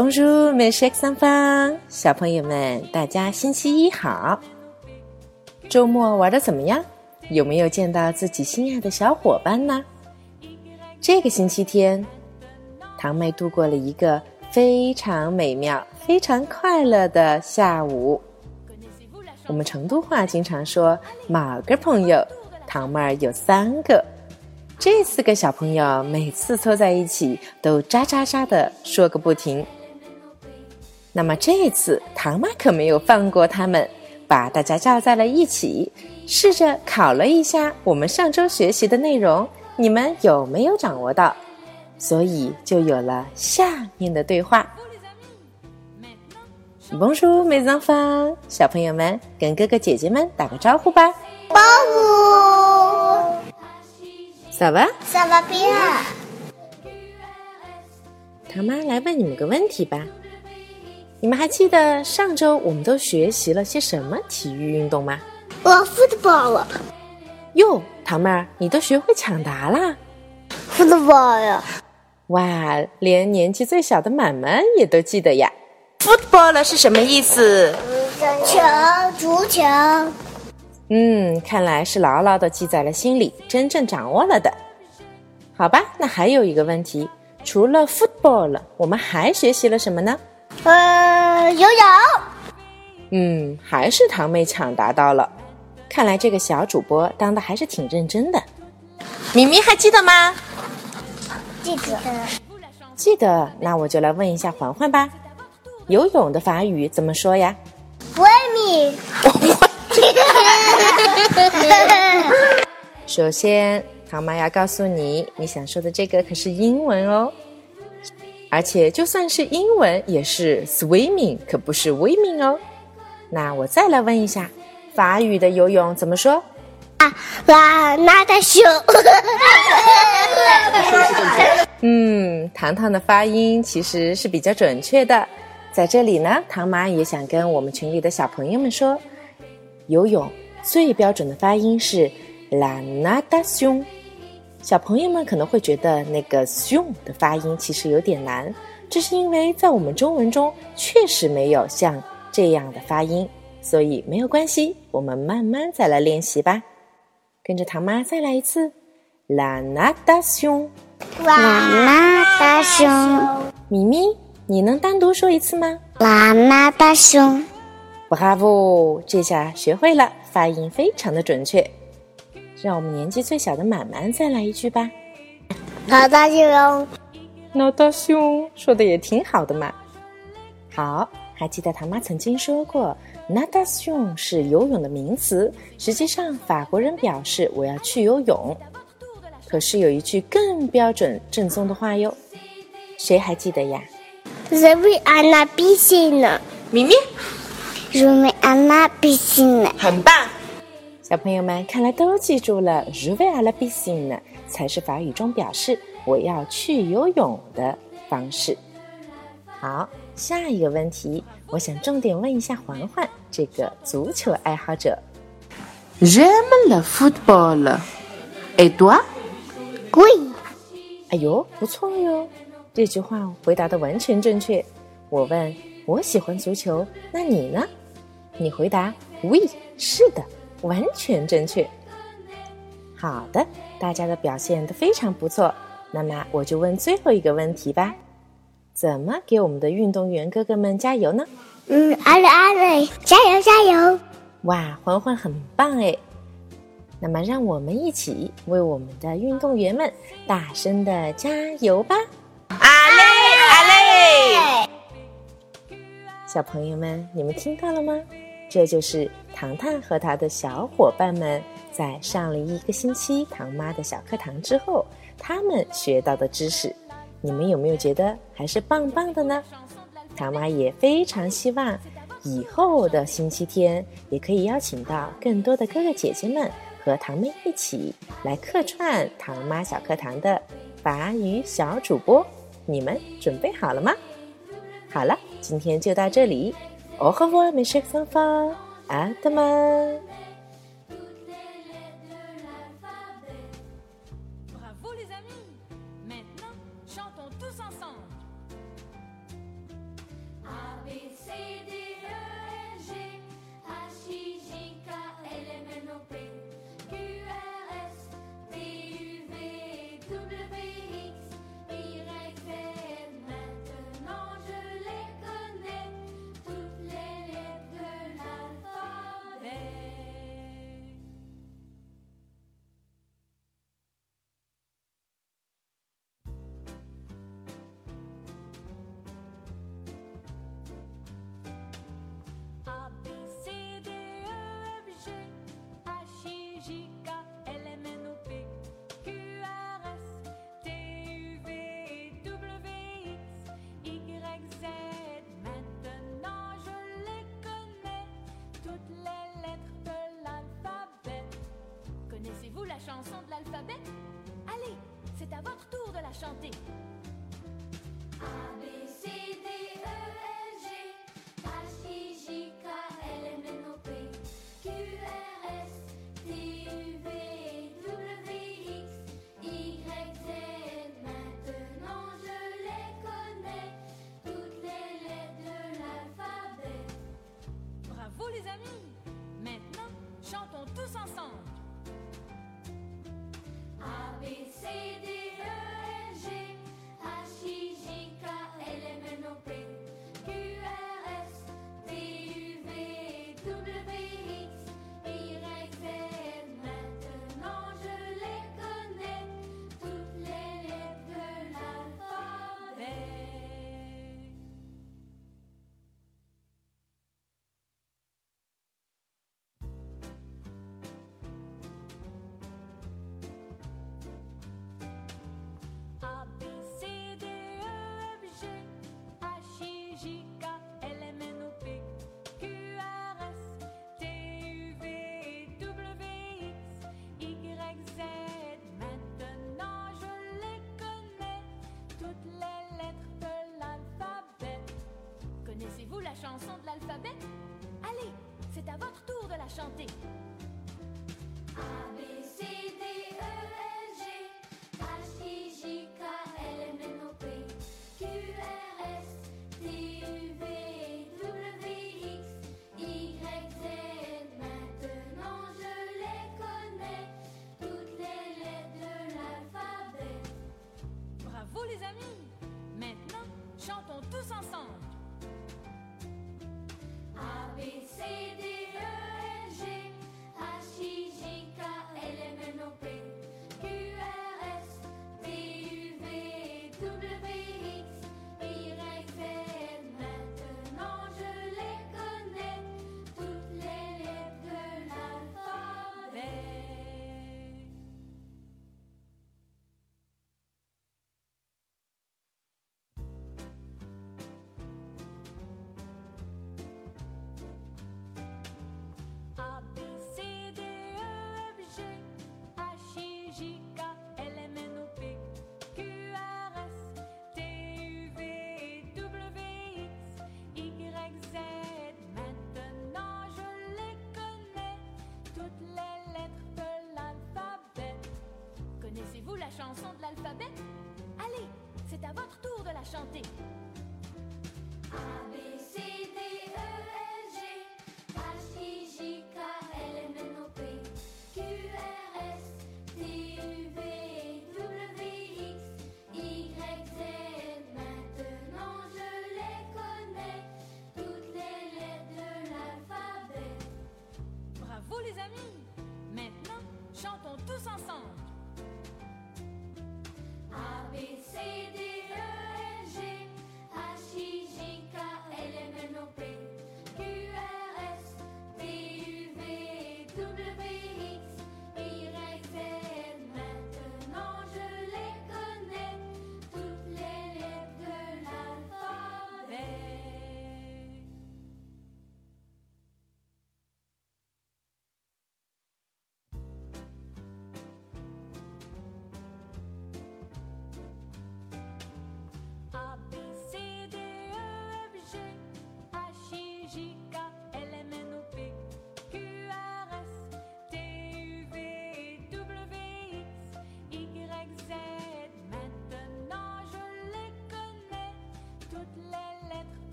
Bonjour, mes chers enfants，小朋友们，大家星期一好。周末玩的怎么样？有没有见到自己心爱的小伙伴呢？这个星期天，堂妹度过了一个非常美妙、非常快乐的下午。我们成都话经常说某个朋友，堂妹有三个。这四个小朋友每次凑在一起都喳喳喳的说个不停。那么这次唐妈可没有放过他们，把大家叫在了一起，试着考了一下我们上周学习的内容，你们有没有掌握到？所以就有了下面的对话。Bonjour, mes enfants，小朋友们跟哥哥姐姐们打个招呼吧。Bonjour。Ça va? Ça va bien。唐妈来问你们个问题吧。你们还记得上周我们都学习了些什么体育运动吗？我 football。哟，糖妹儿，你都学会抢答啦？football 呀！哇，连年纪最小的满满也都记得呀。football 是什么意思？球，足球。嗯，看来是牢牢的记在了心里，真正掌握了的。好吧，那还有一个问题，除了 football，我们还学习了什么呢？呃，游泳。嗯，还是堂妹抢答到了。看来这个小主播当的还是挺认真的。咪咪还记得吗？记得。记得，那我就来问一下环环吧。游泳的法语怎么说呀？swimming。首先，唐妈要告诉你，你想说的这个可是英文哦，而且就算是英文也是 swimming，可不是 swimming 哦。那我再来问一下，法语的游泳怎么说？啊，拉拉大熊。嗯，糖糖的发音其实是比较准确的。在这里呢，唐妈也想跟我们群里的小朋友们说。游泳最标准的发音是 la natación。小朋友们可能会觉得那个 “soon” 的发音其实有点难，这是因为在我们中文中确实没有像这样的发音，所以没有关系，我们慢慢再来练习吧。跟着唐妈再来一次 la natación。la natación。咪咪，你能单独说一次吗？la natación。Bravo！这下学会了，发音非常的准确。让我们年纪最小的满满再来一句吧。脑大熊，脑大熊，说的也挺好的嘛。好，还记得唐妈曾经说过，natation 是游泳的名词。实际上，法国人表示我要去游泳。可是有一句更标准正宗的话哟，谁还记得呀？The way I a i n 咪咪。Rue à la piscine，很棒，小朋友们看来都记住了。Rue à la piscine 才是法语中表示我要去游泳的方式。好，下一个问题，我想重点问一下环环这个足球爱好者。J'aime le football，et toi？Oui。哎呦，不错哟，这句话回答的完全正确。我问，我喜欢足球，那你呢？你回答：“We，是的，完全正确。”好的，大家的表现都非常不错。那么我就问最后一个问题吧：怎么给我们的运动员哥哥们加油呢？嗯，阿磊阿磊，加油加油！哇，环环很棒哎！那么让我们一起为我们的运动员们大声的加油吧！阿磊阿磊，小朋友们，你们听到了吗？这就是糖糖和他的小伙伴们在上了一个星期糖妈的小课堂之后，他们学到的知识，你们有没有觉得还是棒棒的呢？糖妈也非常希望以后的星期天也可以邀请到更多的哥哥姐姐们和糖妹一起来客串糖妈小课堂的法语小主播，你们准备好了吗？好了，今天就到这里。Au revoir mes chers enfants. À demain. chanson de l'alphabet? Allez, c'est à votre tour de la chanter. J, K, L, M, N, O, P, Q, R, S, T, U, V, W, X, Y, Z. Maintenant je les connais, toutes les lettres de l'alphabet. Connaissez-vous la chanson de l'alphabet? Allez, c'est à votre tour de la chanter. la chanson de l'alphabet? Allez, c'est à votre tour de la chanter. A, B, C, D, E,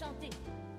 chanter.